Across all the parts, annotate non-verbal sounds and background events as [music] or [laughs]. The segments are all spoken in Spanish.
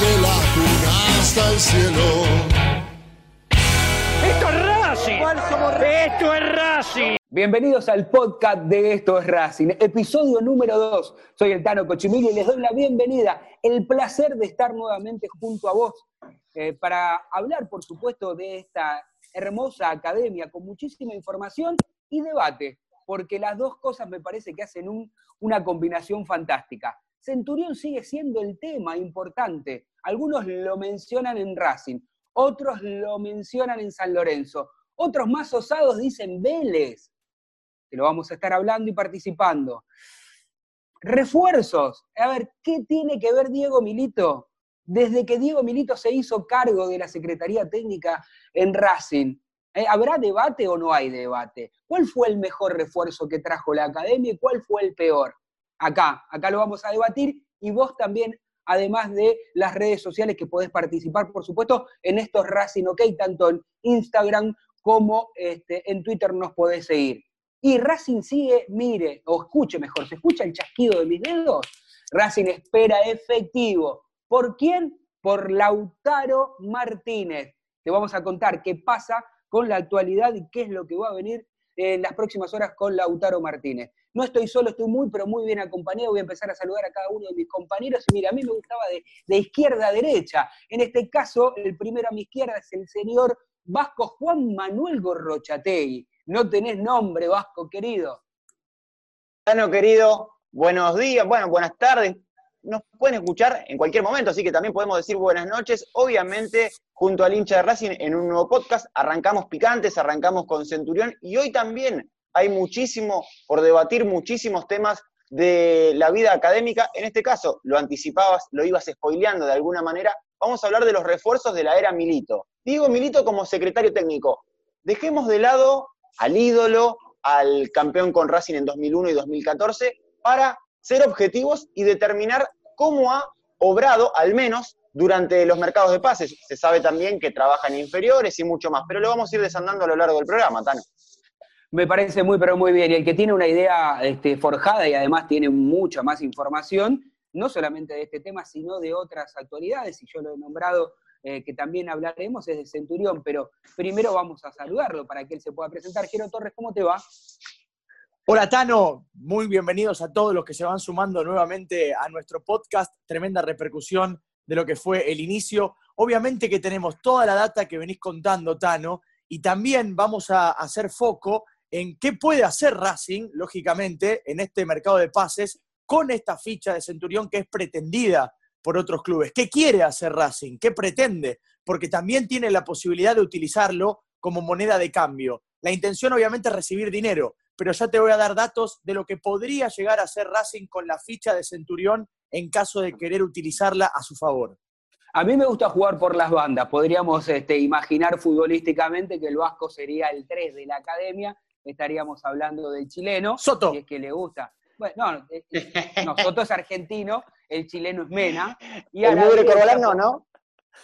Desde la cuna hasta el cielo. ¡Esto es Racing! ¡Esto es Racing! Bienvenidos al podcast de Esto es Racing, episodio número 2. Soy el Tano Cochimillo y les doy la bienvenida, el placer de estar nuevamente junto a vos eh, para hablar, por supuesto, de esta hermosa academia con muchísima información y debate, porque las dos cosas me parece que hacen una combinación fantástica. Centurión sigue siendo el tema importante. Algunos lo mencionan en Racing, otros lo mencionan en San Lorenzo, otros más osados dicen Vélez, que lo vamos a estar hablando y participando. Refuerzos. A ver, ¿qué tiene que ver Diego Milito desde que Diego Milito se hizo cargo de la Secretaría Técnica en Racing. ¿eh? ¿Habrá debate o no hay debate? ¿Cuál fue el mejor refuerzo que trajo la academia y cuál fue el peor? Acá, acá lo vamos a debatir y vos también, además de las redes sociales que podés participar, por supuesto, en estos Racing OK, tanto en Instagram como este, en Twitter nos podés seguir. Y Racing sigue, mire, o escuche mejor, ¿se escucha el chasquido de mis dedos? Racing espera efectivo ¿Por quién? Por Lautaro Martínez. Te vamos a contar qué pasa con la actualidad y qué es lo que va a venir en las próximas horas con Lautaro Martínez. No estoy solo, estoy muy, pero muy bien acompañado. Voy a empezar a saludar a cada uno de mis compañeros. Y mira, a mí me gustaba de, izquierda a derecha. En este caso, el primero a mi izquierda es el señor Vasco Juan Manuel Gorrochategui. No tenés nombre, Vasco, querido. Bueno, querido, buenos días, bueno, buenas tardes, nos pueden escuchar en cualquier momento, así que también podemos decir buenas noches. Obviamente, junto al hincha de Racing en un nuevo podcast, arrancamos picantes, arrancamos con Centurión y hoy también hay muchísimo por debatir, muchísimos temas de la vida académica. En este caso, lo anticipabas, lo ibas spoileando de alguna manera. Vamos a hablar de los refuerzos de la era Milito. Digo Milito como secretario técnico. Dejemos de lado al ídolo, al campeón con Racing en 2001 y 2014, para ser objetivos y determinar cómo ha obrado, al menos durante los mercados de pases. Se sabe también que trabaja en inferiores y mucho más, pero lo vamos a ir desandando a lo largo del programa, Tano. Me parece muy, pero muy bien. Y el que tiene una idea este, forjada y además tiene mucha más información, no solamente de este tema, sino de otras actualidades, y yo lo he nombrado eh, que también hablaremos, es de Centurión, pero primero vamos a saludarlo para que él se pueda presentar. Jero Torres, ¿cómo te va? Hola Tano, muy bienvenidos a todos los que se van sumando nuevamente a nuestro podcast. Tremenda repercusión de lo que fue el inicio. Obviamente que tenemos toda la data que venís contando, Tano, y también vamos a hacer foco en qué puede hacer Racing, lógicamente, en este mercado de pases con esta ficha de Centurión que es pretendida por otros clubes. ¿Qué quiere hacer Racing? ¿Qué pretende? Porque también tiene la posibilidad de utilizarlo como moneda de cambio. La intención obviamente es recibir dinero, pero ya te voy a dar datos de lo que podría llegar a hacer Racing con la ficha de Centurión en caso de querer utilizarla a su favor. A mí me gusta jugar por las bandas. Podríamos este, imaginar futbolísticamente que el Vasco sería el 3 de la academia. Estaríamos hablando del chileno. Soto. es que le gusta. Bueno, eh, [laughs] no, Soto es argentino, el chileno es Mena. Y el mugre corbalán no,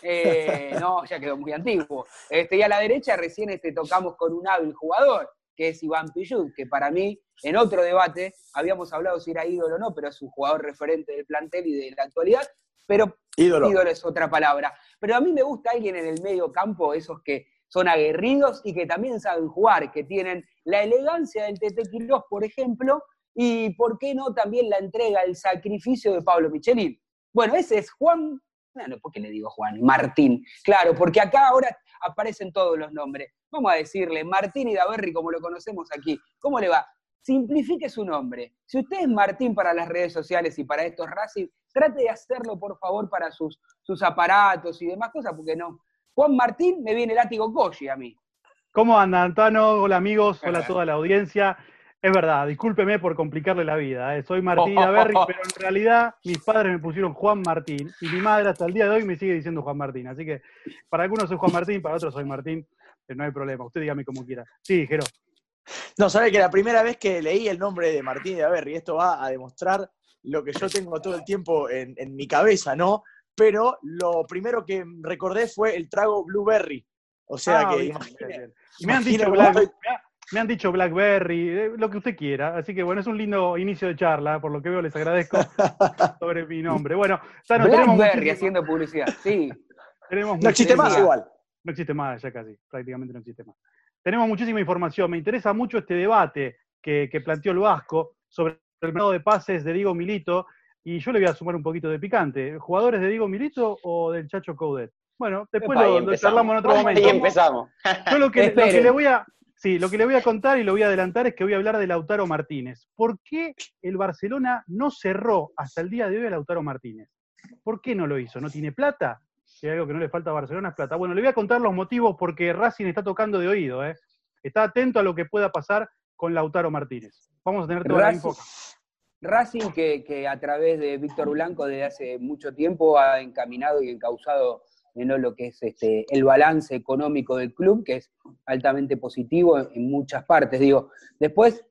eh, no, ya quedó muy antiguo. Este, y a la derecha recién este, tocamos con un hábil jugador, que es Iván Pillud, que para mí, en otro debate, habíamos hablado si era ídolo o no, pero es un jugador referente del plantel y de la actualidad, pero ídolo. es otra palabra. Pero a mí me gusta alguien en el medio campo, esos que son aguerridos y que también saben jugar, que tienen la elegancia del Tete Quirós, por ejemplo, y por qué no también la entrega, el sacrificio de Pablo Michelin. Bueno, ese es Juan, no, ¿por qué le digo Juan? Martín. Claro, porque acá ahora aparecen todos los nombres. Vamos a decirle Martín y Daverri como lo conocemos aquí. ¿Cómo le va? Simplifique su nombre. Si usted es Martín para las redes sociales y para estos Racing, trate de hacerlo por favor para sus, sus aparatos y demás cosas, porque no. Juan Martín me viene látigo Koji a mí. ¿Cómo anda, Antano? Hola amigos, hola a toda la audiencia. Es verdad, discúlpeme por complicarle la vida. ¿eh? Soy Martín [laughs] Daverri, pero en realidad mis padres me pusieron Juan Martín y mi madre hasta el día de hoy me sigue diciendo Juan Martín. Así que para algunos soy Juan Martín, para otros soy Martín. no hay problema, usted dígame como quiera. Sí, Jero. No, sabe que la primera vez que leí el nombre de Martín de Averri, esto va a demostrar lo que yo tengo todo el tiempo en, mi cabeza, ¿no? Pero lo primero que recordé fue el trago Blueberry. O sea ah, que Me, han dicho me han dicho Blackberry, eh, lo que usted quiera. Así que bueno, es un lindo inicio de charla, por lo que veo les agradezco [laughs] sobre mi nombre. Bueno, Blackberry haciendo publicidad, sí. no existe más igual. No existe más, ya casi, prácticamente no existe más. Tenemos muchísima información. Me interesa mucho este debate que, planteó el Vasco sobre el mercado de pases de Diego Milito. Y yo le voy a sumar un poquito de picante. ¿Jugadores de Diego Milito o del Chacho Coudet? Bueno, después lo, charlamos en otro momento. Ahí empezamos. Yo lo que, le voy a, Sí, lo que le voy a contar y lo voy a adelantar es que voy a hablar de Lautaro Martínez. ¿Por qué el Barcelona no cerró hasta el día de hoy a Lautaro Martínez? ¿Por qué no lo hizo? ¿No tiene plata? Si hay algo que no le falta a Barcelona es plata. Bueno, le voy a contar los motivos porque Racing está tocando de oído. ¿eh? Está atento a lo que pueda pasar con Lautaro Martínez. Vamos a tener toda Racing, la info. Racing que, que a través de Víctor Blanco desde hace mucho tiempo ha encaminado y encauzado ¿no? lo que es este, el balance económico del club, que es altamente positivo en, muchas partes. Digo, después,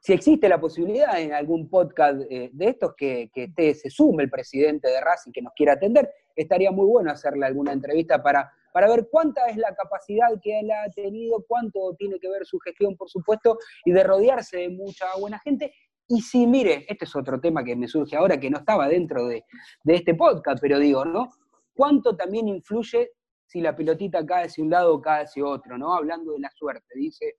si existe la posibilidad en algún podcast eh, de estos que, que se sume el presidente de Racing que nos quiera atender, estaría muy bueno hacerle alguna entrevista para, para ver cuánta es la capacidad que él ha tenido, cuánto tiene que ver su gestión, por supuesto, y de rodearse de mucha buena gente. Y si, mire, este es otro tema que me surge ahora, que no estaba dentro de, de este podcast, pero digo, ¿no? Cuánto también influye si la pelotita cae hacia un lado o cae hacia otro, ¿no? Hablando de la suerte. Dice,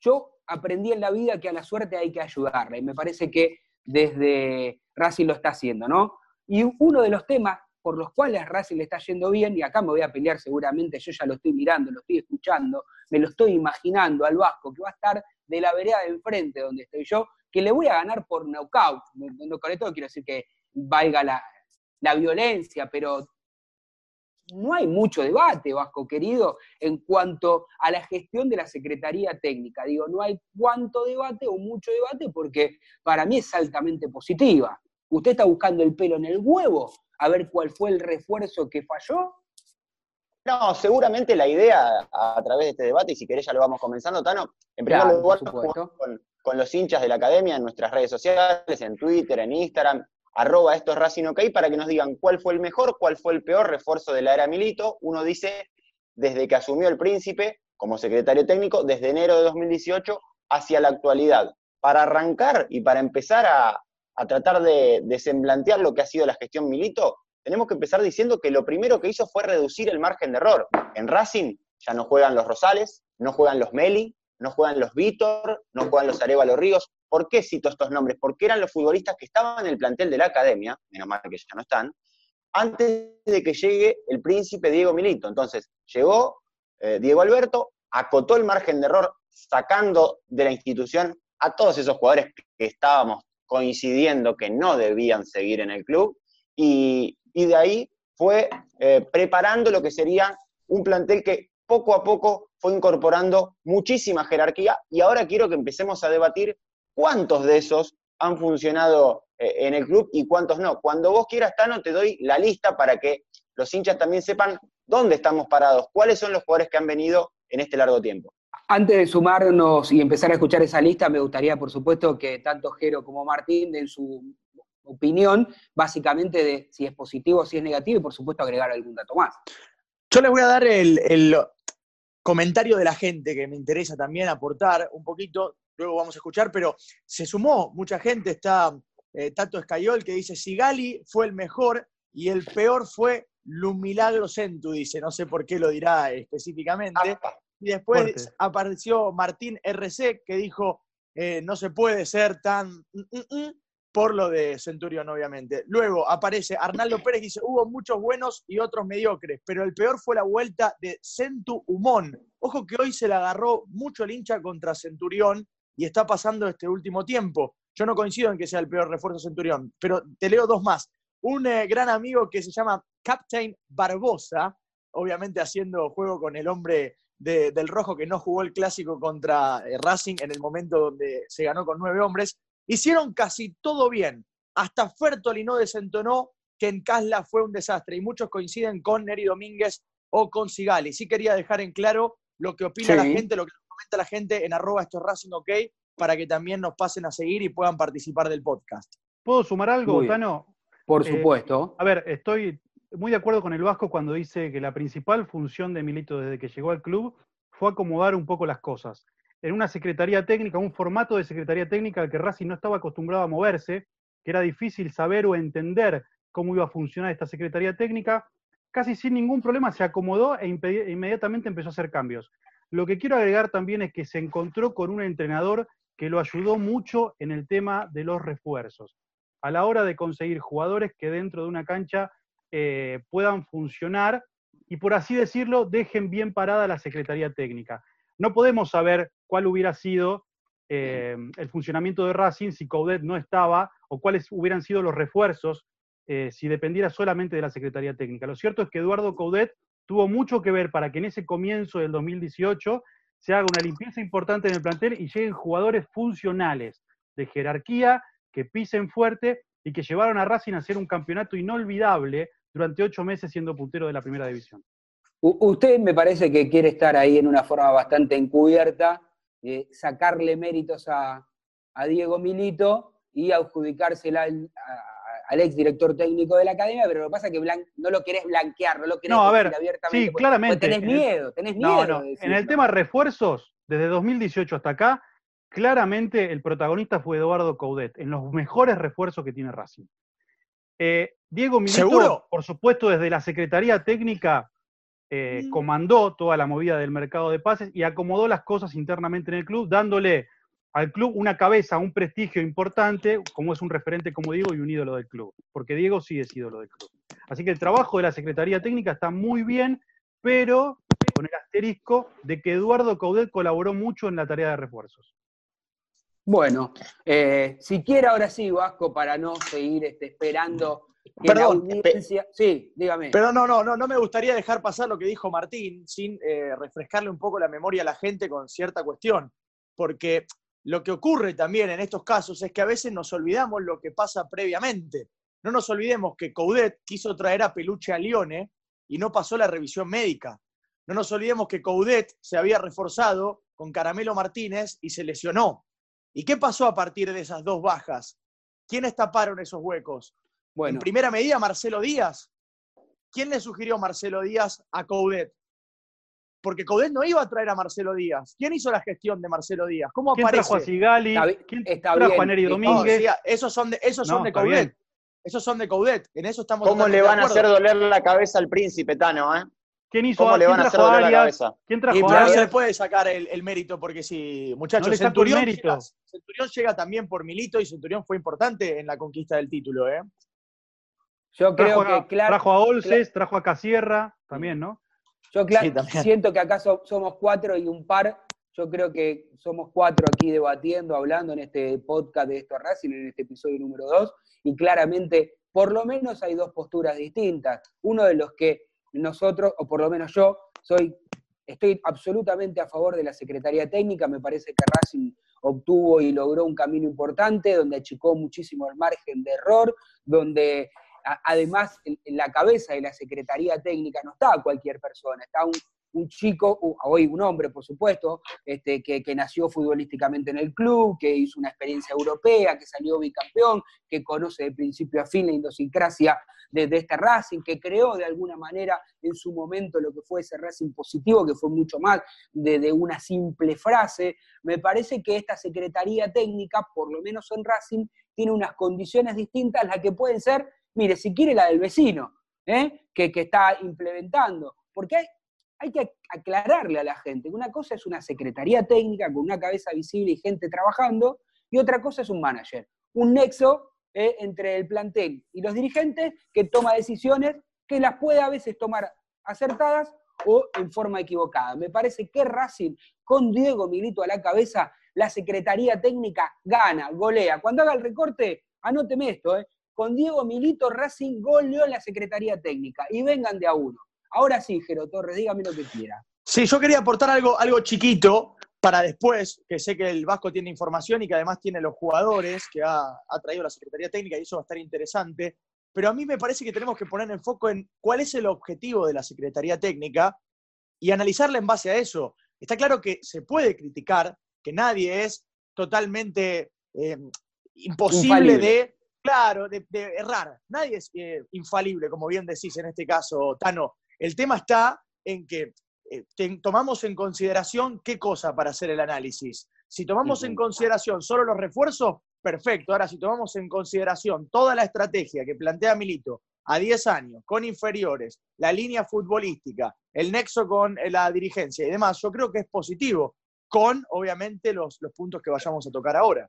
yo aprendí en la vida que a la suerte hay que ayudarla y me parece que desde Racing lo está haciendo, ¿no? Y uno de los temas por los cuales Racing le está yendo bien, y acá me voy a pelear seguramente, yo ya lo estoy mirando, lo estoy escuchando, me lo estoy imaginando al Vasco, que va a estar de la vereda de enfrente donde estoy yo, que le voy a ganar por knockout. No, con esto quiero decir que valga la, la violencia, pero no hay mucho debate, Vasco querido, en cuanto a la gestión de la Secretaría Técnica. Digo, no hay cuánto debate o mucho debate porque para mí es altamente positiva. ¿Usted está buscando el pelo en el huevo a ver cuál fue el refuerzo que falló? No, seguramente la idea a, través de este debate, y si querés ya lo vamos comenzando, Tano, en primer lugar, con, con los hinchas de la academia en nuestras redes sociales, en Twitter, en Instagram, arroba esto es Racing OK, para que nos digan cuál fue el mejor, cuál fue el peor refuerzo de la era Milito. Uno dice, desde que asumió el príncipe como secretario técnico, desde enero de 2018 hacia la actualidad. Para arrancar y para empezar a, tratar de desemblantear lo que ha sido la gestión Milito, tenemos que empezar diciendo que lo primero que hizo fue reducir el margen de error. En Racing ya no juegan los Rosales, no juegan los Meli, no juegan los Víctor, no juegan los Arevalo Ríos. ¿Por qué cito estos nombres? Porque eran los futbolistas que estaban en el plantel de la academia, menos mal que ya no están, antes de que llegue el príncipe Diego Milito. Entonces, llegó eh, Diego Alberto, acotó el margen de error, sacando de la institución a todos esos jugadores que estábamos coincidiendo que no debían seguir en el club, y, de ahí fue eh, preparando lo que sería un plantel que poco a poco fue incorporando muchísima jerarquía y ahora quiero que empecemos a debatir cuántos de esos han funcionado eh, en el club y cuántos no. Cuando vos quieras, Tano, te doy la lista para que los hinchas también sepan dónde estamos parados, cuáles son los jugadores que han venido en este largo tiempo. Antes de sumarnos y empezar a escuchar esa lista, me gustaría, por supuesto, que tanto Jero como Martín den su opinión, básicamente de si es positivo o si es negativo, y por supuesto agregar algún dato más. Yo les voy a dar el, comentario de la gente que me interesa también aportar un poquito, luego vamos a escuchar, pero se sumó mucha gente, está eh, Tato Escayol que dice, si Gali fue el mejor y el peor fue Lumilagro Centu, dice, no sé por qué lo dirá específicamente. Y después apareció Martín RC que dijo, eh, no se puede ser tan... Mm, mm, mm", por lo de Centurión, obviamente. Luego aparece Arnaldo Pérez, dice, hubo muchos buenos y otros mediocres, pero el peor fue la vuelta de Centu Humón. Ojo que hoy se le agarró mucho el hincha contra Centurión y está pasando este último tiempo. Yo no coincido en que sea el peor refuerzo Centurión, pero te leo dos más. Un eh, gran amigo que se llama Captain Barbosa, obviamente haciendo juego con el hombre del rojo que no jugó el clásico contra eh, Racing en el momento donde se ganó con nueve hombres, Hicieron casi todo bien. Hasta Fertoli no desentonó que en Casla fue un desastre y muchos coinciden con Neri Domínguez o con Sigali. Sí quería dejar en claro lo que opina la gente, lo que comenta la gente en arroba esto Racing OK para que también nos pasen a seguir y puedan participar del podcast. ¿Puedo sumar algo, Tano? Por eh, supuesto. a ver, estoy muy de acuerdo con el Vasco cuando dice que la principal función de Milito desde que llegó al club fue acomodar un poco las cosas en una secretaría técnica, un formato de secretaría técnica al que Racing no estaba acostumbrado a moverse, que era difícil saber o entender cómo iba a funcionar esta secretaría técnica, casi sin ningún problema se acomodó e inmediatamente empezó a hacer cambios. Lo que quiero agregar también es que se encontró con un entrenador que lo ayudó mucho en el tema de los refuerzos, a la hora de conseguir jugadores que dentro de una cancha eh, puedan funcionar y, por así decirlo, dejen bien parada la Secretaría Técnica. No podemos saber cuál hubiera sido eh, el funcionamiento de Racing si Coudet no estaba o cuáles hubieran sido los refuerzos eh, si dependiera solamente de la Secretaría Técnica. Lo cierto es que Eduardo Coudet tuvo mucho que ver para que en ese comienzo del 2018 se haga una limpieza importante en el plantel y lleguen jugadores funcionales de jerarquía que pisen fuerte y que llevaron a Racing a hacer un campeonato inolvidable durante ocho meses siendo puntero de la primera división. usted me parece que quiere estar ahí en una forma bastante encubierta eh, sacarle méritos a, Diego Milito y adjudicársela al, al ex director técnico de la academia, pero lo que pasa es que no lo querés blanquear, no lo querés no, a ver, abiertamente. Sí, claramente. tenés miedo, tenés miedo. en el tema refuerzos, desde 2018 hasta acá, claramente el protagonista fue Eduardo Coudet, en los mejores refuerzos que tiene Racing. Eh, Diego Milito, por supuesto, desde la Secretaría Técnica eh, mm. comandó toda la movida del mercado de pases y acomodó las cosas internamente en el club, dándole al club una cabeza, un prestigio importante, como es un referente, como digo, y un ídolo del club, porque Diego sí es ídolo del club. Así que el trabajo de la Secretaría Técnica está muy bien, pero con el asterisco de que Eduardo Caudet colaboró mucho en la tarea de refuerzos. Bueno, eh, si quiere ahora sí, Vasco, para no seguir este, esperando Perdón, sí, dígame. Pero no, no, no, no me gustaría dejar pasar lo que dijo Martín sin eh, refrescarle un poco la memoria a la gente con cierta cuestión, porque lo que ocurre también en estos casos es que a veces nos olvidamos lo que pasa previamente. No nos olvidemos que Coudet quiso traer a Peluche a Lione y no pasó la revisión médica. No nos olvidemos que Coudet se había reforzado con Caramelo Martínez y se lesionó. ¿Y qué pasó a partir de esas dos bajas? ¿Quiénes taparon esos huecos? En primera medida, Marcelo Díaz. ¿Quién le sugirió Marcelo Díaz a Coudet? Porque Coudet no iba a traer a Marcelo Díaz. ¿Quién hizo la gestión de Marcelo Díaz? ¿Cómo ¿Quién aparece? trajo a Sigali? ¿Quién trajo a Neri Domínguez? esos son de, esos son de Coudet. esos son de Coudet, en eso estamos ¿Cómo le van a hacer doler la cabeza al príncipe, Tano, eh? ¿Quién hizo ¿Cómo le quién van a hacer doler la cabeza? ¿Quién Y trajo no se Arias? le puede sacar el, el mérito porque si, muchachos, No Centurión, mérito. llega, Centurión llega también por Milito y Centurión fue importante en la conquista del título, ¿eh? Yo creo Trajo, a, que, claro, trajo a Olses, trajo a Casierra, también, ¿no? Yo cla- Sí, también. siento que acá so- somos cuatro y un par. Yo creo que somos cuatro aquí debatiendo, hablando en este podcast de esto Racing, en este episodio número dos, y claramente, por lo menos hay dos posturas distintas. Uno de los que nosotros, o por lo menos yo, soy, estoy absolutamente a favor de la Secretaría Técnica. Me parece que Racing obtuvo y logró un camino importante, donde achicó muchísimo el margen de error, donde a- además en, la cabeza de la Secretaría Técnica no está cualquier persona, está un, chico, hoy un hombre por supuesto, este, que, nació futbolísticamente en el club, que hizo una experiencia europea, que salió bicampeón, que conoce de principio a fin la idiosincrasia de, de este Racing, que creó de alguna manera en su momento lo que fue ese Racing positivo, que fue mucho más de una simple frase. Me parece que esta Secretaría Técnica, por lo menos en Racing, tiene unas condiciones distintas, las que pueden ser, mire, si quiere la del vecino, ¿eh? que, está implementando. Porque hay, hay que aclararle a la gente que una cosa es una secretaría técnica con una cabeza visible y gente trabajando, y otra cosa es un manager, un nexo eh, entre el plantel y los dirigentes que toma decisiones que las puede a veces tomar acertadas o en forma equivocada. Me parece que Racing, con Diego Milito a la cabeza, la Secretaría Técnica gana, golea. Cuando haga el recorte, anóteme esto, ¿eh? Con Diego Milito Racing goleó la Secretaría Técnica y vengan de a uno. Ahora sí, Jero Torres, dígame lo que quiera. Sí, yo quería aportar algo, algo chiquito para después, que sé que el Vasco tiene información y que además tiene los jugadores que ha, ha traído la Secretaría Técnica y eso va a estar interesante. Pero a mí me parece que tenemos que poner en foco en cuál es el objetivo de la Secretaría Técnica y analizarla en base a eso. Está claro que se puede criticar, que nadie es totalmente eh, imposible Infalible. de, claro, de, de errar. Nadie es eh, infalible, como bien decís en este caso, Tano. El tema está en que eh, tomamos en consideración qué cosa para hacer el análisis. Si tomamos en consideración solo los refuerzos, perfecto. Ahora, si tomamos en consideración toda la estrategia que plantea Milito a 10 años, con inferiores, la línea futbolística, el nexo con eh, la dirigencia y demás, yo creo que es positivo, con obviamente los, los puntos que vayamos a tocar ahora.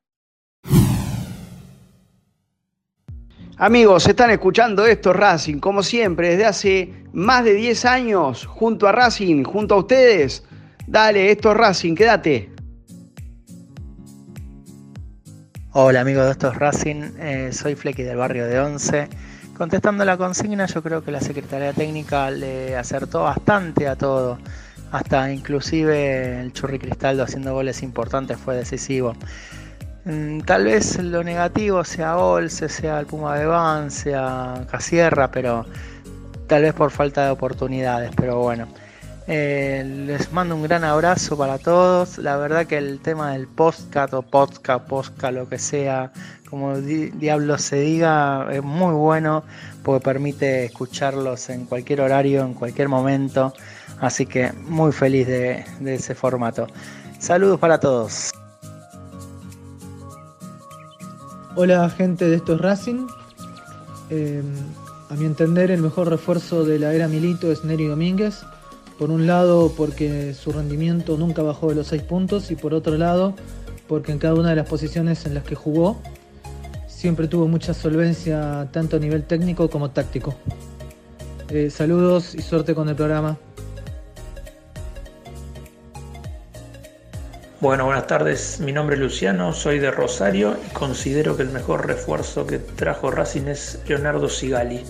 Amigos, están escuchando esto Racing, como siempre, desde hace más de 10 años, junto a Racing, junto a ustedes. Dale, esto es Racing, quédate. Hola amigos de estos Racing, eh, soy Flecky del barrio de Once. Contestando la consigna, yo creo que la Secretaría Técnica le acertó bastante a todo. Hasta inclusive el Churri Cristaldo haciendo goles importantes fue decisivo. Mm, Tal vez lo negativo sea Olse, sea el Puma Beban, sea Casierra, pero tal vez por falta de oportunidades, pero bueno. Eh, les mando un gran abrazo para todos. La verdad que el tema del podcast o podcast, posca, lo que sea, como di- diablo se diga, es muy bueno porque permite escucharlos en cualquier horario, en cualquier momento. Así que muy feliz de, de ese formato. Saludos para todos. Hola gente de estos Racing. Eh, a mi entender el mejor refuerzo de la era Milito es Neri Domínguez. Por un lado porque su rendimiento nunca bajó de los 6 puntos y por otro lado porque en cada una de las posiciones en las que jugó siempre tuvo mucha solvencia tanto a nivel técnico como táctico. Eh, saludos y suerte con el programa. Bueno, buenas tardes. Mi nombre es Luciano, soy de Rosario y considero que el mejor refuerzo que trajo Racing es Leonardo Sigali,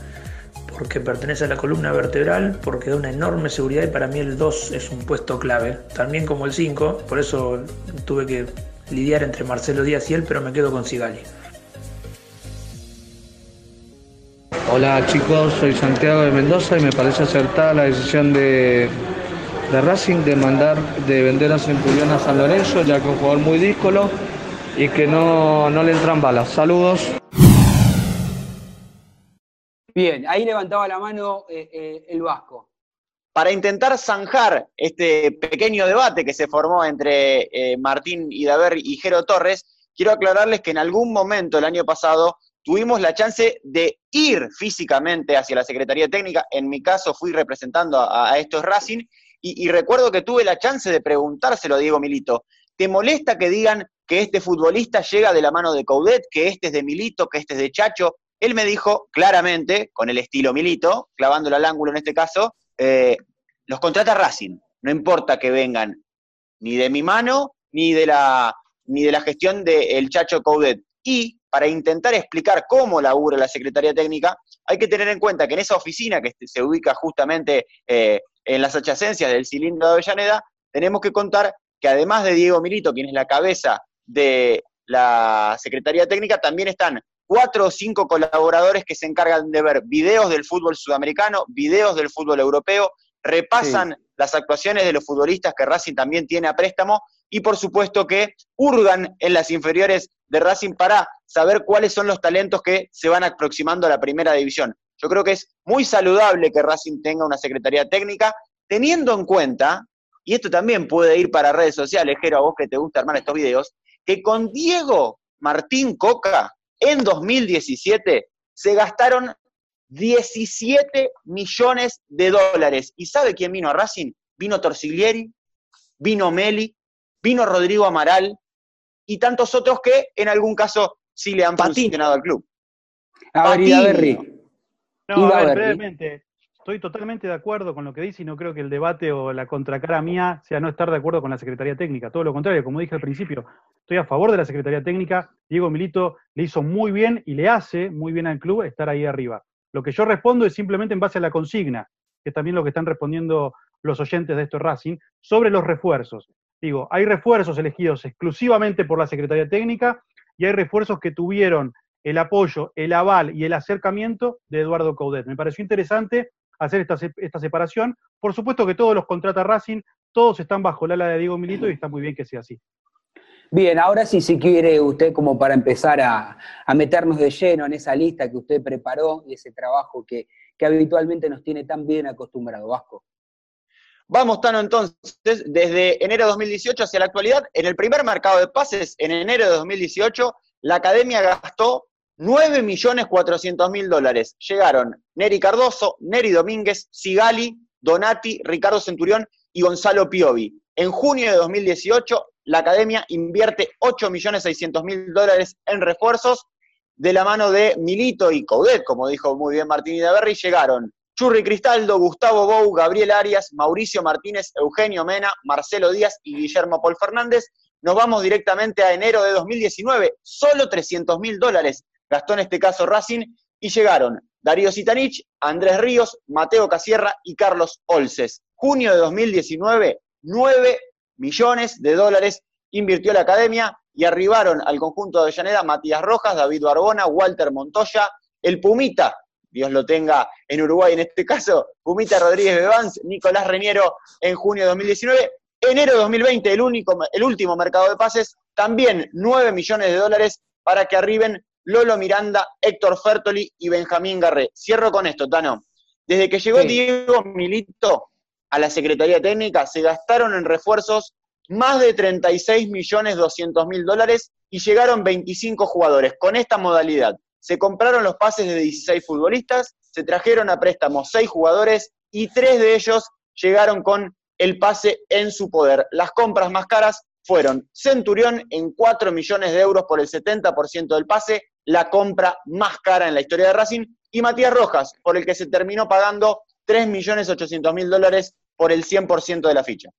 porque pertenece a la columna vertebral, porque da una enorme seguridad y para mí el 2 es un puesto clave, también como el 5, por eso tuve que lidiar entre Marcelo Díaz y él, pero me quedo con Sigali. Hola chicos, soy Santiago de Mendoza y me parece acertada la decisión de, de Racing de mandar, de vender a Centurión a San Lorenzo, ya que es un jugador muy díscolo y que no, no le entran balas. Saludos. Bien, ahí levantaba la mano eh, eh, el Vasco. Para intentar zanjar este pequeño debate que se formó entre eh, Martín Idaver y Jero Torres, quiero aclararles que en algún momento el año pasado tuvimos la chance de ir físicamente hacia la Secretaría Técnica. En mi caso fui representando a, estos Racing y, recuerdo que tuve la chance de preguntárselo a Diego Milito. ¿Te molesta que digan que este futbolista llega de la mano de Coudet, que este es de Milito, que este es de Chacho? Él me dijo claramente, con el estilo Milito, clavándolo al ángulo en este caso, eh, los contrata Racing. No importa que vengan ni de mi mano ni de la, ni de la gestión del Chacho Coudet. Y para intentar explicar cómo labura la Secretaría Técnica, hay que tener en cuenta que en esa oficina que se ubica justamente eh, en las adyacencias del cilindro de Avellaneda, tenemos que contar que además de Diego Milito, quien es la cabeza de la Secretaría Técnica, también están cuatro o cinco colaboradores que se encargan de ver videos del fútbol sudamericano, videos del fútbol europeo, repasan las actuaciones de los futbolistas que Racing también tiene a préstamo y por supuesto que hurgan en las inferiores de Racing para saber cuáles son los talentos que se van aproximando a la primera división. Yo creo que es muy saludable que Racing tenga una secretaría técnica, teniendo en cuenta, y esto también puede ir para redes sociales, Jero, a vos que te gusta armar estos videos, que con Diego Martín Coca en 2017 se gastaron 17 millones de dólares. ¿Y sabe quién vino a Racing? Vino Torsiglieri, vino Meli, vino Rodrigo Amaral, y tantos otros que en algún caso sí le han funcionado al club. A ver, No, a ver, brevemente, estoy totalmente de acuerdo con lo que dice y no creo que el debate o la contracara mía sea no estar de acuerdo con la Secretaría Técnica. Todo lo contrario, como dije al principio, estoy a favor de la Secretaría Técnica. Diego Milito le hizo muy bien y le hace muy bien al club estar ahí arriba. Lo que yo respondo es simplemente en base a la consigna, que es también lo que están respondiendo los oyentes de esto Racing, sobre los refuerzos. Digo, hay refuerzos elegidos exclusivamente por la Secretaría Técnica y hay refuerzos que tuvieron el apoyo, el aval y el acercamiento de Eduardo Caudet. Me pareció interesante hacer esta, esta separación. Por supuesto que todos los contrata Racing, todos están bajo la ala de Diego Milito y está muy bien que sea así. Bien, ahora sí, si quiere usted como para empezar a, meternos de lleno en esa lista que usted preparó y ese trabajo que, que habitualmente nos tiene tan bien acostumbrado, Vasco. Vamos, Tano, entonces, desde enero de 2018 hacia la actualidad, en el primer mercado de pases, en enero de 2018, la academia gastó 9.400.000 dólares. Llegaron Neri Cardoso, Neri Domínguez, Sigali, Donati, Ricardo Centurión y Gonzalo Piovi. En junio de 2018, la academia invierte 8.600.000 dólares en refuerzos de la mano de Milito y Coudet, como dijo muy bien Martín Idaverri, llegaron Churri Cristaldo, Gustavo Bou, Gabriel Arias, Mauricio Martínez, Eugenio Mena, Marcelo Díaz y Guillermo Paul Fernández. Nos vamos directamente a enero de 2019. Solo 300 mil dólares gastó en este caso Racing y llegaron Darío Sitanich, Andrés Ríos, Mateo Casierra y Carlos Olces. Junio de 2019, 9 millones de dólares invirtió la academia y arribaron al conjunto de Avellaneda Matías Rojas, David Barbona, Walter Montoya, el Pumita, Dios lo tenga en Uruguay en este caso, Pumita Rodríguez Bevans, Nicolás Reñero en junio de 2019. Enero de 2020, el, único, el último mercado de pases, también 9 millones de dólares para que arriben Lolo Miranda, Héctor Fertoli y Benjamín Garré. Cierro con esto, Tano. Desde que llegó Diego Milito a la Secretaría Técnica, se gastaron en refuerzos más de 36 millones 200 mil dólares y llegaron 25 jugadores con esta modalidad se compraron los pases de 16 futbolistas, se trajeron a préstamo 6 jugadores y 3 de ellos llegaron con el pase en su poder. Las compras más caras fueron Centurión en 4 millones de euros por el 70% del pase, la compra más cara en la historia de Racing, y Matías Rojas, por el que se terminó pagando 3 millones 800 mil dólares por el 100% de la ficha.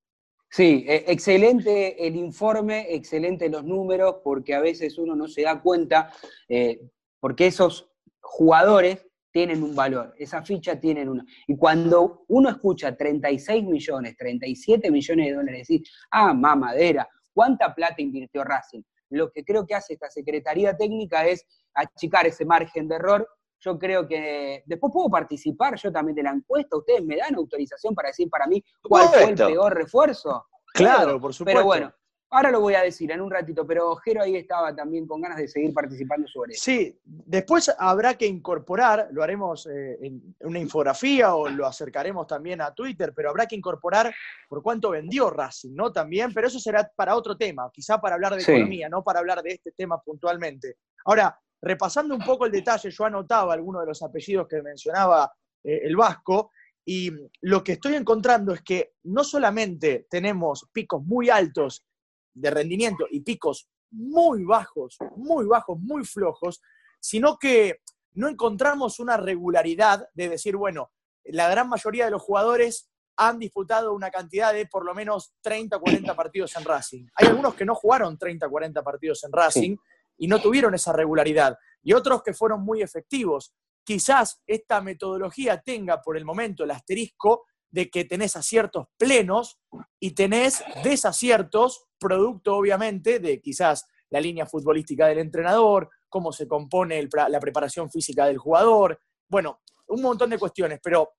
Sí, e, excelente el informe, excelente los números, porque a veces uno no se da cuenta eh, porque esos jugadores tienen un valor, esa ficha tienen uno. Y cuando uno escucha 36 millones, 37 millones de dólares, decir, ah, mamadera, ¿cuánta plata invirtió Racing? Lo que creo que hace esta Secretaría Técnica es achicar ese margen de error. Yo creo que después puedo participar yo también de la encuesta. ¿Ustedes me dan autorización para decir para mí cuál fue el peor refuerzo? Claro, por supuesto. Pero bueno, Ahora lo voy a decir en un ratito, pero Jero ahí estaba también con ganas de seguir participando sobre eso. Sí, después habrá que incorporar, lo haremos eh, en una infografía o lo acercaremos también a Twitter, pero habrá que incorporar por cuánto vendió Racing, ¿no? También, pero eso será para otro tema, quizá para hablar de economía, no para hablar de este tema puntualmente. Ahora, repasando un poco el detalle, yo anotaba algunos de los apellidos que mencionaba eh, el Vasco, y lo que estoy encontrando es que no solamente tenemos picos muy altos de rendimiento y picos muy bajos, muy bajos, muy flojos, sino que no encontramos una regularidad de decir, bueno, la gran mayoría de los jugadores han disputado una cantidad de por lo menos 30 o 40 partidos en Racing. Hay algunos que no jugaron 30 o 40 partidos en Racing y no tuvieron esa regularidad, y otros que fueron muy efectivos. Quizás esta metodología tenga por el momento el asterisco de que tenés aciertos plenos y tenés desaciertos, producto obviamente de quizás la línea futbolística del entrenador, cómo se compone la preparación física del jugador, bueno, un montón de cuestiones, pero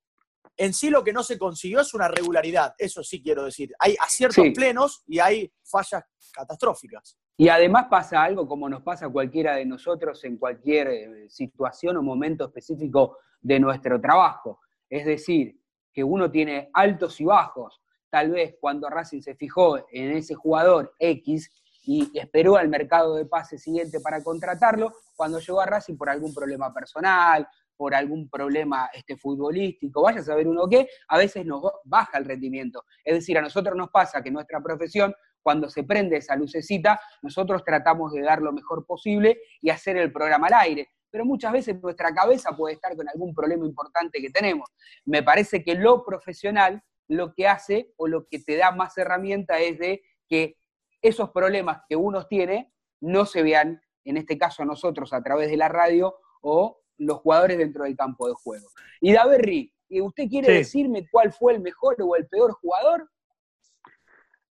en sí lo que no se consiguió es una regularidad, eso sí quiero decir. Hay aciertos plenos y hay fallas catastróficas. Y además pasa algo como nos pasa a cualquiera de nosotros en cualquier eh, situación o momento específico de nuestro trabajo. Es decir, que uno tiene altos y bajos. Tal vez cuando Racing se fijó en ese jugador X y esperó al mercado de pase siguiente para contratarlo, cuando llegó a Racing por algún problema personal, por algún problema este, futbolístico, vaya a saber uno qué, a veces nos baja el rendimiento. Es decir, a nosotros nos pasa que nuestra profesión, cuando se prende esa lucecita, nosotros tratamos de dar lo mejor posible y hacer el programa al aire pero muchas veces nuestra cabeza puede estar con algún problema importante que tenemos. Me parece que lo profesional lo que hace o lo que te da más herramienta es de que esos problemas que uno tiene no se vean, en este caso a nosotros a través de la radio o los jugadores dentro del campo de juego. Y Daverri, ¿usted quiere decirme cuál fue el mejor o el peor jugador?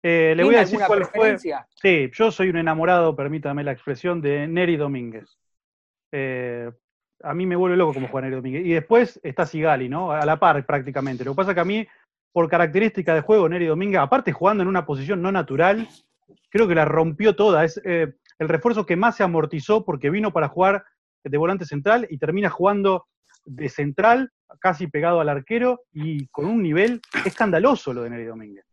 Eh, le voy a decir cuál fue. Sí, yo soy un enamorado, permítame la expresión, de Neri Domínguez. Eh, a mí me vuelve loco como Juan Domínguez. Y después está Sigali, ¿no? A la par prácticamente. Lo que pasa es que a mí, por característica de juego, Neri Domínguez, aparte jugando en una posición no natural, creo que la rompió toda. Es eh, el refuerzo que más se amortizó porque vino para jugar de volante central y termina jugando de central, casi pegado al arquero y con un nivel escandaloso lo de Neri Domínguez.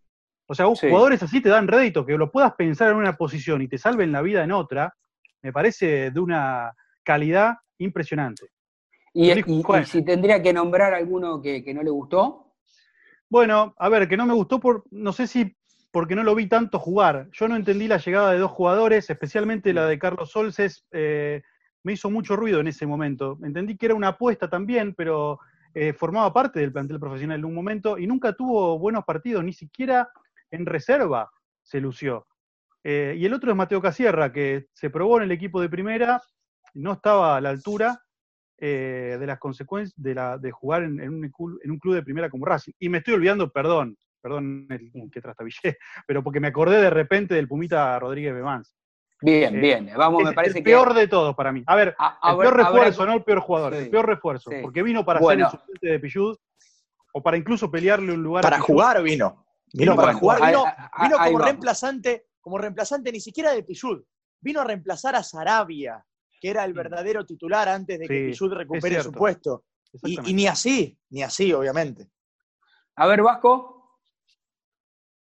O sea, jugadores así te dan rédito, que lo puedas pensar en una posición y te salven la vida en otra, me parece de una calidad impresionante. ¿Y, si tendría que nombrar alguno que, no le gustó? Bueno, a ver, que no me gustó por, no sé si porque no lo vi tanto jugar. Yo no entendí la llegada de dos jugadores, especialmente la de Carlos Solces, eh, me hizo mucho ruido en ese momento. Entendí que era una apuesta también, pero eh, formaba parte del plantel profesional en un momento y nunca tuvo buenos partidos, ni siquiera en reserva se lució. Eh, y el otro es Mateo Casierra, que se probó en el equipo de primera no estaba a la altura eh, de las consecuencias de, la, de jugar en, un, club de primera como Racing. Y me estoy olvidando, perdón, perdón el que trastabillé, [laughs] pero porque me acordé de repente del Pumita Rodríguez Bevans. Bien, eh, bien, vamos, me parece el peor de todos para mí. A ver, el peor refuerzo, no el peor jugador, el peor refuerzo, porque vino para ser el suplente de Pichud o para incluso pelearle un lugar. Para jugar vino. Vino, para jugar, vino, vino como reemplazante, como reemplazante ni siquiera de Pichud, vino a reemplazar a Sarabia, que era el verdadero titular antes de que Pichud recupere su puesto. Y, ni así, ni así, obviamente. A ver, Vasco.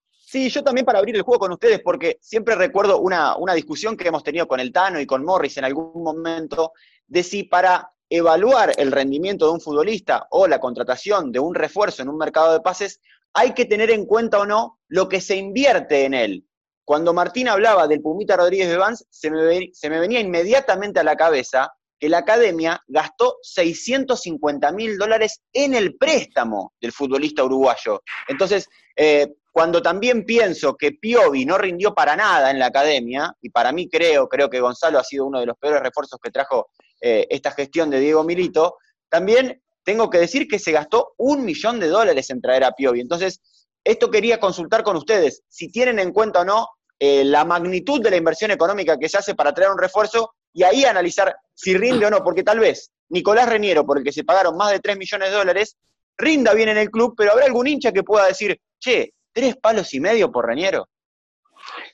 Sí, yo también para abrir el juego con ustedes, porque siempre recuerdo una, una discusión que hemos tenido con el Tano y con Morris en algún momento, de si para evaluar el rendimiento de un futbolista o la contratación de un refuerzo en un mercado de pases, hay que tener en cuenta o no lo que se invierte en él. Cuando Martín hablaba del Pumita Rodríguez de Vance, se me, venía inmediatamente a la cabeza que la academia gastó 650 mil dólares en el préstamo del futbolista uruguayo. Entonces, eh, cuando también pienso que Piovi no rindió para nada en la academia, y para mí creo, creo que Gonzalo ha sido uno de los peores refuerzos que trajo eh, esta gestión de Diego Milito, también tengo que decir que se gastó un millón de dólares en traer a Piovi. Entonces, esto quería consultar con ustedes, si tienen en cuenta o no eh, la magnitud de la inversión económica que se hace para traer un refuerzo y ahí analizar si rinde o no, porque tal vez Nicolás Reñero, por el que se pagaron más de 3 millones de dólares, rinda bien en el club, pero habrá algún hincha que pueda decir, che, tres palos y medio por Reñero.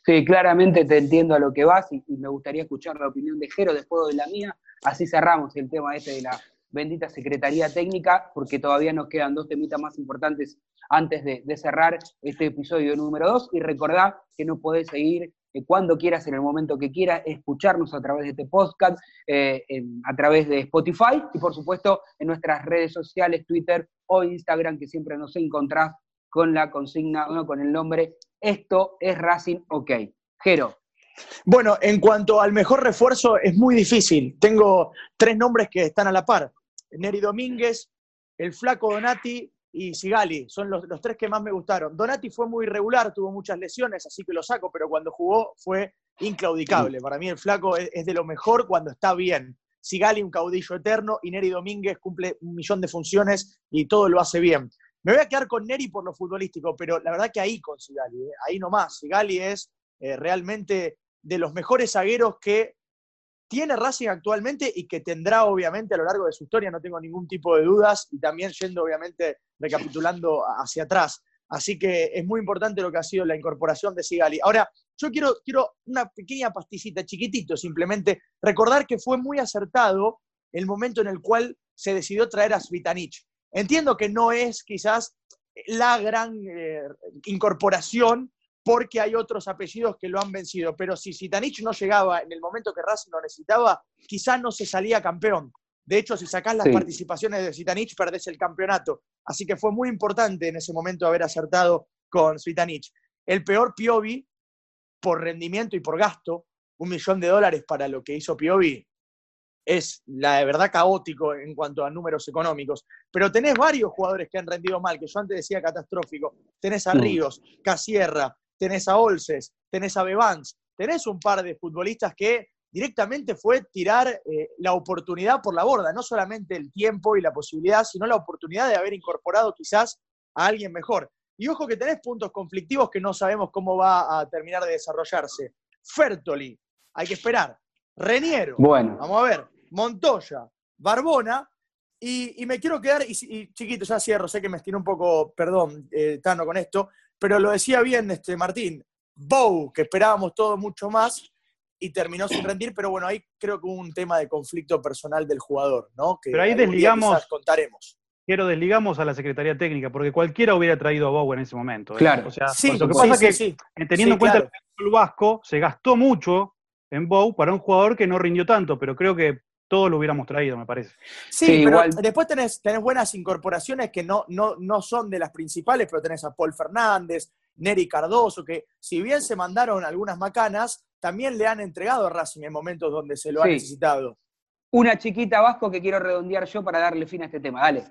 Sí, claramente te entiendo a lo que vas y, me gustaría escuchar la opinión de Jero después de la mía. Así cerramos el tema este de la bendita Secretaría Técnica, porque todavía nos quedan dos temitas más importantes antes de, cerrar este episodio número 2. Y recordá que no podés seguir eh, cuando quieras, en el momento que quieras, escucharnos a través de este podcast, eh, a través de Spotify y por supuesto en nuestras redes sociales, Twitter o Instagram, que siempre nos encontrás con la consigna, con el nombre Esto es Racing OK. Jero. Bueno, en cuanto al mejor refuerzo, es muy difícil. Tengo tres nombres que están a la par. Neri Domínguez, el flaco Donati y Sigali. Son los, tres que más me gustaron. Donati fue muy irregular, tuvo muchas lesiones, así que lo saco, pero cuando jugó fue inclaudicable. Para mí el flaco es, de lo mejor cuando está bien. Sigali, un caudillo eterno, y Neri Domínguez cumple un millón de funciones y todo lo hace bien. Me voy a quedar con Neri por lo futbolístico, pero la verdad que ahí con Sigali, ¿eh? ahí nomás. Sigali es eh, realmente de los mejores zagueros que tiene Racing actualmente y que tendrá obviamente a lo largo de su historia, no tengo ningún tipo de dudas, y también yendo obviamente recapitulando hacia atrás. Así que es muy importante lo que ha sido la incorporación de Sigali. Ahora, yo quiero, quiero una pequeña pasticita, chiquitito, simplemente recordar que fue muy acertado el momento en el cual se decidió traer a Svitanich. Entiendo que no es quizás la gran eh, incorporación porque hay otros apellidos que lo han vencido. Pero si Sitanich no llegaba en el momento que Racing lo necesitaba, quizás no se salía campeón. De hecho, si sacás las participaciones de Sitanich, perdés el campeonato. Así que fue muy importante en ese momento haber acertado con Sitanich. El peor Piovi, por rendimiento y por gasto, un millón de dólares para lo que hizo Piovi, es la de verdad caótico en cuanto a números económicos. Pero tenés varios jugadores que han rendido mal, que yo antes decía catastrófico. Tenés a Ríos, Casierra, tenés a Olses, tenés a Bevans, tenés un par de futbolistas que directamente fue tirar eh, la oportunidad por la borda, no solamente el tiempo y la posibilidad, sino la oportunidad de haber incorporado quizás a alguien mejor. Y ojo que tenés puntos conflictivos que no sabemos cómo va a terminar de desarrollarse. Fertoli, hay que esperar. Reniero, bueno. vamos a ver. Montoya, Barbona, y, me quiero quedar, y, chiquito, ya cierro, sé que me estiro un poco, perdón, eh, Tano, con esto, pero lo decía bien este Martín, Bow, que esperábamos todo mucho más y terminó sin [clears throat] rendir, pero bueno, ahí creo que hubo un tema de conflicto personal del jugador, ¿no? Que pero ahí desligamos, contaremos. Quiero desligamos a la Secretaría Técnica, porque cualquiera hubiera traído a Bow en ese momento. ¿eh? Claro. O sea, sí, lo que pasa es que, teniendo en cuenta el vasco, se gastó mucho en Bow para un jugador que no rindió tanto, pero creo que todos lo hubiéramos traído, me parece. Sí, pero después tenés, tenés, buenas incorporaciones que no, no, no son de las principales, pero tenés a Paul Fernández, Neri Cardoso, que si bien se mandaron algunas macanas, también le han entregado a Racing en momentos donde se lo ha necesitado. Una chiquita Vasco que quiero redondear yo para darle fin a este tema. Dale.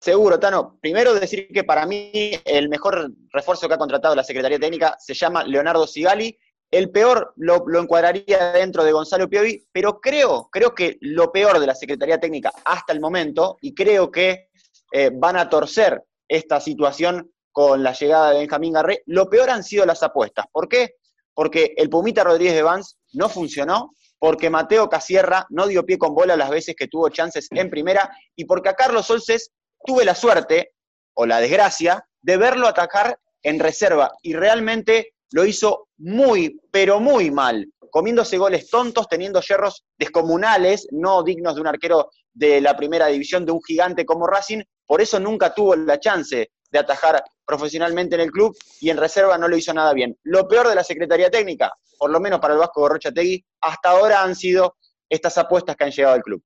Seguro, Tano. Primero decir que para mí el mejor refuerzo que ha contratado la Secretaría Técnica se llama Leonardo Sigali. El peor lo, encuadraría dentro de Gonzalo Piovi, pero creo, creo que lo peor de la Secretaría Técnica hasta el momento, y creo que eh, van a torcer esta situación con la llegada de Benjamín Garré, lo peor han sido las apuestas. ¿Por qué? Porque el Pumita Rodríguez de Vans no funcionó, porque Mateo Casierra no dio pie con bola las veces que tuvo chances en primera, y porque a Carlos Olces tuve la suerte, o la desgracia, de verlo atacar en reserva, y realmente lo hizo muy, pero muy mal, comiéndose goles tontos, teniendo yerros descomunales, no dignos de un arquero de la primera división, de un gigante como Racing, por eso nunca tuvo la chance de atajar profesionalmente en el club y en reserva no lo hizo nada bien. Lo peor de la Secretaría Técnica, por lo menos para el Vasco Gorrochategui, hasta ahora han sido estas apuestas que han llegado al club.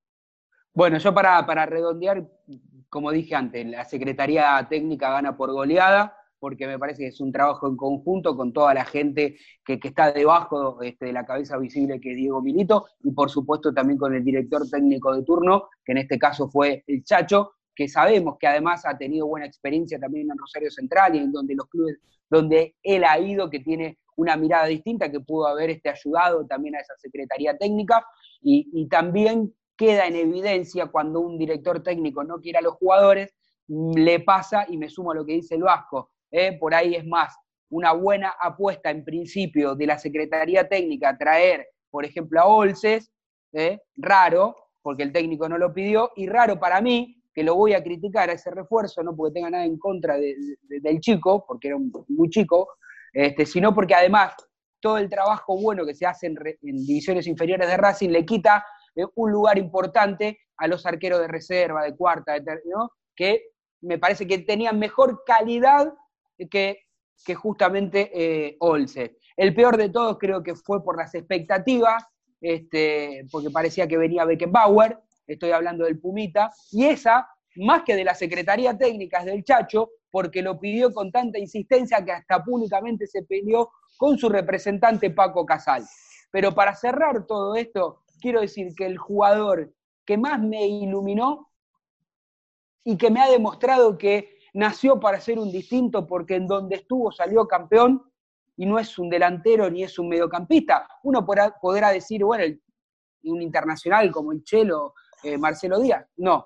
Bueno, yo para, para redondear, como dije antes, la Secretaría Técnica gana por goleada, porque me parece que es un trabajo en conjunto con toda la gente que, está debajo este, de la cabeza visible que es Diego Milito, y por supuesto también con el director técnico de turno, que en este caso fue el Chacho, que sabemos que además ha tenido buena experiencia también en Rosario Central y en donde los clubes donde él ha ido, que tiene una mirada distinta, que pudo haber este, ayudado también a esa Secretaría Técnica, y, también queda en evidencia cuando un director técnico no quiere a los jugadores, le pasa, y me sumo a lo que dice el Vasco, ¿eh? por ahí es más, una buena apuesta en principio de la Secretaría Técnica traer, por ejemplo, a Olces, ¿eh? raro, porque el técnico no lo pidió, y raro para mí que lo voy a criticar a ese refuerzo, no porque tenga nada en contra del chico, porque era muy chico, este, sino porque además todo el trabajo bueno que se hace en, divisiones inferiores de Racing le quita eh, un lugar importante a los arqueros de reserva, de cuarta, ¿no? que me parece que tenían mejor calidad que, justamente eh. El peor de todos creo que fue por las expectativas, este, porque parecía que venía Beckenbauer, estoy hablando del Pumita, y esa, más que de la Secretaría Técnica, es del Chacho, porque lo pidió con tanta insistencia que hasta públicamente se peleó con su representante Paco Casal. Pero para cerrar todo esto, quiero decir que el jugador que más me iluminó y que me ha demostrado que nació para ser un distinto porque en donde estuvo salió campeón y no es un delantero ni es un mediocampista. Uno podrá, decir, bueno, un internacional como el Chelo, eh, Marcelo Díaz. No,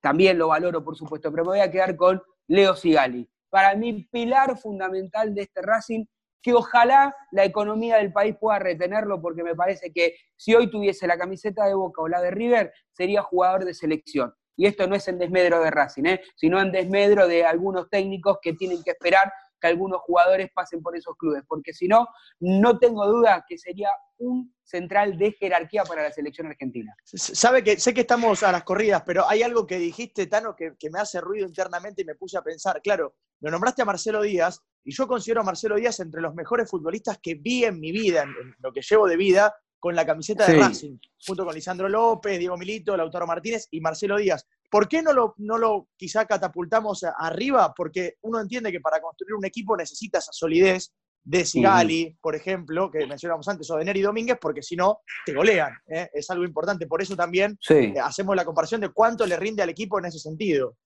también lo valoro, por supuesto, pero me voy a quedar con Leo Sigali. Para mí, pilar fundamental de este Racing, que ojalá la economía del país pueda retenerlo, porque me parece que si hoy tuviese la camiseta de Boca o la de River, sería jugador de selección. Y esto no es en desmedro de Racing, ¿eh? sino en desmedro de algunos técnicos que tienen que esperar que algunos jugadores pasen por esos clubes, porque si no, no tengo duda que sería un central de jerarquía para la selección argentina. Sabe que sé que estamos a las corridas, pero hay algo que dijiste, Tano, que, me hace ruido internamente y me puse a pensar. Claro, lo nombraste a Marcelo Díaz, y yo considero a Marcelo Díaz entre los mejores futbolistas que vi en mi vida, en, lo que llevo de vida, con la camiseta de Racing, junto con Lisandro López, Diego Milito, Lautaro Martínez y Marcelo Díaz. ¿Por qué no lo, no lo quizá catapultamos arriba? Porque uno entiende que para construir un equipo necesita esa solidez de Sigali, por ejemplo, que mencionamos antes, o de Neri Domínguez, porque si no, te golean. ¿eh? Es algo importante. Por eso también eh, hacemos la comparación de cuánto le rinde al equipo en ese sentido.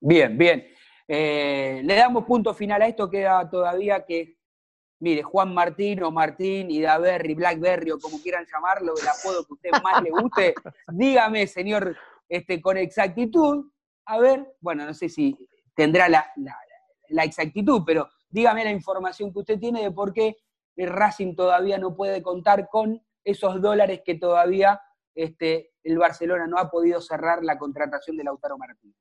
Bien, bien. Eh, le damos punto final a esto, queda todavía que, mire, Juan Martín o Martín y Daverri, Blackberry o como quieran llamarlo, el apodo que a usted más le guste, [laughs] dígame, señor este, con exactitud, a ver, bueno, no sé si tendrá la, exactitud, pero dígame la información que usted tiene de por qué el Racing todavía no puede contar con esos dólares que todavía este, el Barcelona no ha podido cerrar la contratación de Lautaro Martínez.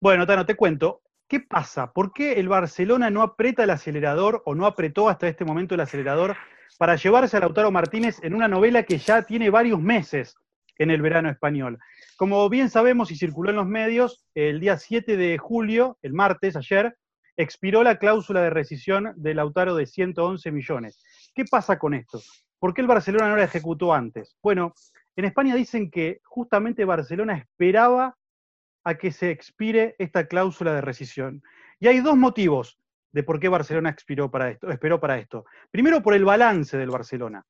Bueno, Tano, te cuento. ¿Qué pasa? ¿Por qué el Barcelona no aprieta el acelerador o no apretó hasta este momento el acelerador para llevarse a Lautaro Martínez en una novela que ya tiene varios meses en el verano español? Como bien sabemos y circuló en los medios, el día 7 de julio, el martes, ayer, expiró la cláusula de rescisión de Lautaro de 111 millones. ¿Qué pasa con esto? ¿Por qué el Barcelona no la ejecutó antes? Bueno, en España dicen que justamente Barcelona esperaba a que se expire esta cláusula de rescisión. Y hay dos motivos de por qué Barcelona expiró para esto, esperó para esto. Primero, por el balance del Barcelona.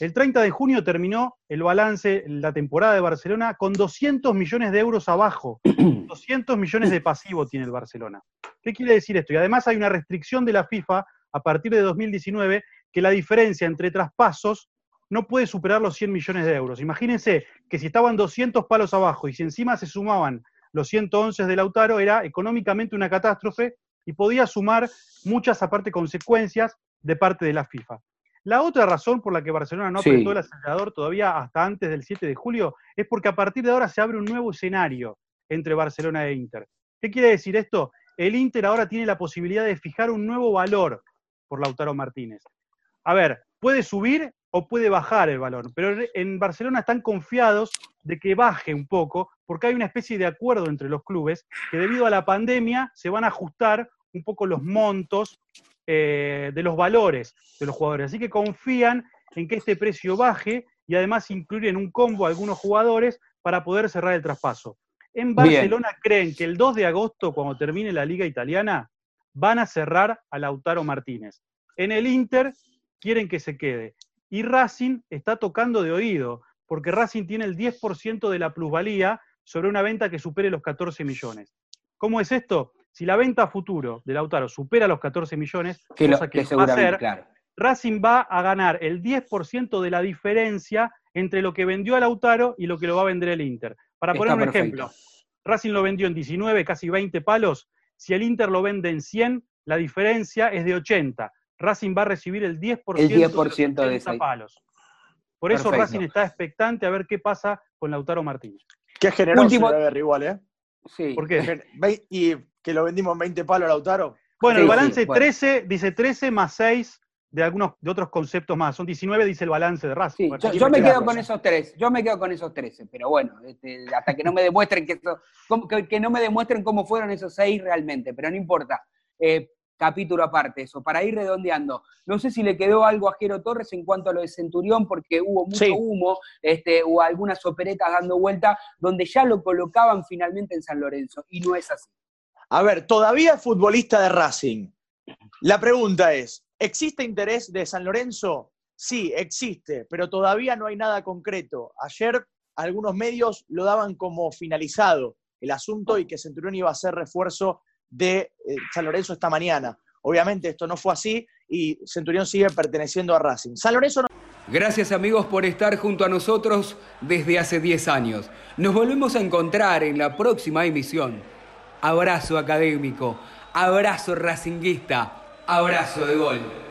El 30 de junio terminó el balance, la temporada de Barcelona, con 200 millones de euros abajo. [clears throat] 200 millones de pasivo tiene el Barcelona. ¿Qué quiere decir esto? Y además hay una restricción de la FIFA a partir de 2019 que la diferencia entre traspasos no puede superar los 100 millones de euros. Imagínense que si estaban 200 palos abajo y si encima se sumaban los 111 de Lautaro, era económicamente una catástrofe y podía sumar muchas aparte consecuencias de parte de la FIFA. La otra razón por la que Barcelona no apretó el acelerador todavía hasta antes del 7 de julio es porque a partir de ahora se abre un nuevo escenario entre Barcelona e Inter. ¿Qué quiere decir esto? El Inter ahora tiene la posibilidad de fijar un nuevo valor por Lautaro Martínez. A ver, puede subir o puede bajar el valor, pero en Barcelona están confiados de que baje un poco porque hay una especie de acuerdo entre los clubes que debido a la pandemia se van a ajustar un poco los montos eh, de los valores de los jugadores. Así que confían en que este precio baje y además incluir en un combo a algunos jugadores para poder cerrar el traspaso. En Barcelona creen que el 2 de agosto, cuando termine la liga italiana, van a cerrar a Lautaro Martínez. En el Inter quieren que se quede. Y Racing está tocando de oído, porque Racing tiene el 10% de la plusvalía sobre una venta que supere los 14 millones. ¿Cómo es esto? Si la venta a futuro de Lautaro supera los 14 millones, que, cosa que, va a ser, Racing va a ganar el 10% de la diferencia entre lo que vendió a Lautaro y lo que lo va a vender el Inter. Para poner un ejemplo, Racing lo vendió en 19, casi 20 palos. Si el Inter lo vende en 100, la diferencia es de 80. Racing va a recibir el 10%, de, esos palos. Por eso Racing está expectante a ver qué pasa con Lautaro Martínez. Qué generoso Último... igual, ¿eh? Sí. ¿Por qué? Y que lo vendimos en 20 palos a Lautaro. Bueno, el balance 13, dice 13 más 6 de algunos de otros conceptos más. Son 19, dice el balance de Racing. yo, me quedo con esos tres, yo me quedo con esos 13, pero bueno, este, hasta que no me demuestren que, que, no me demuestren cómo fueron esos 6 realmente, pero no importa. Eh, capítulo aparte eso, para ir redondeando. No sé si le quedó algo a Jero Torres en cuanto a lo de Centurión, porque hubo mucho humo, este, o algunas operetas dando vuelta, donde ya lo colocaban finalmente en San Lorenzo, y no es así. A ver, todavía es futbolista de Racing. La pregunta es, ¿existe interés de San Lorenzo? Sí, existe, pero todavía no hay nada concreto. Ayer algunos medios lo daban como finalizado el asunto y que Centurión iba a ser refuerzo de eh, San Lorenzo esta mañana. Obviamente esto no fue así y Centurión sigue perteneciendo a Racing. San Lorenzo. Gracias amigos por estar junto a nosotros desde hace 10 años. Nos volvemos a encontrar en la próxima emisión. Abrazo académico, abrazo racinguista, abrazo de gol.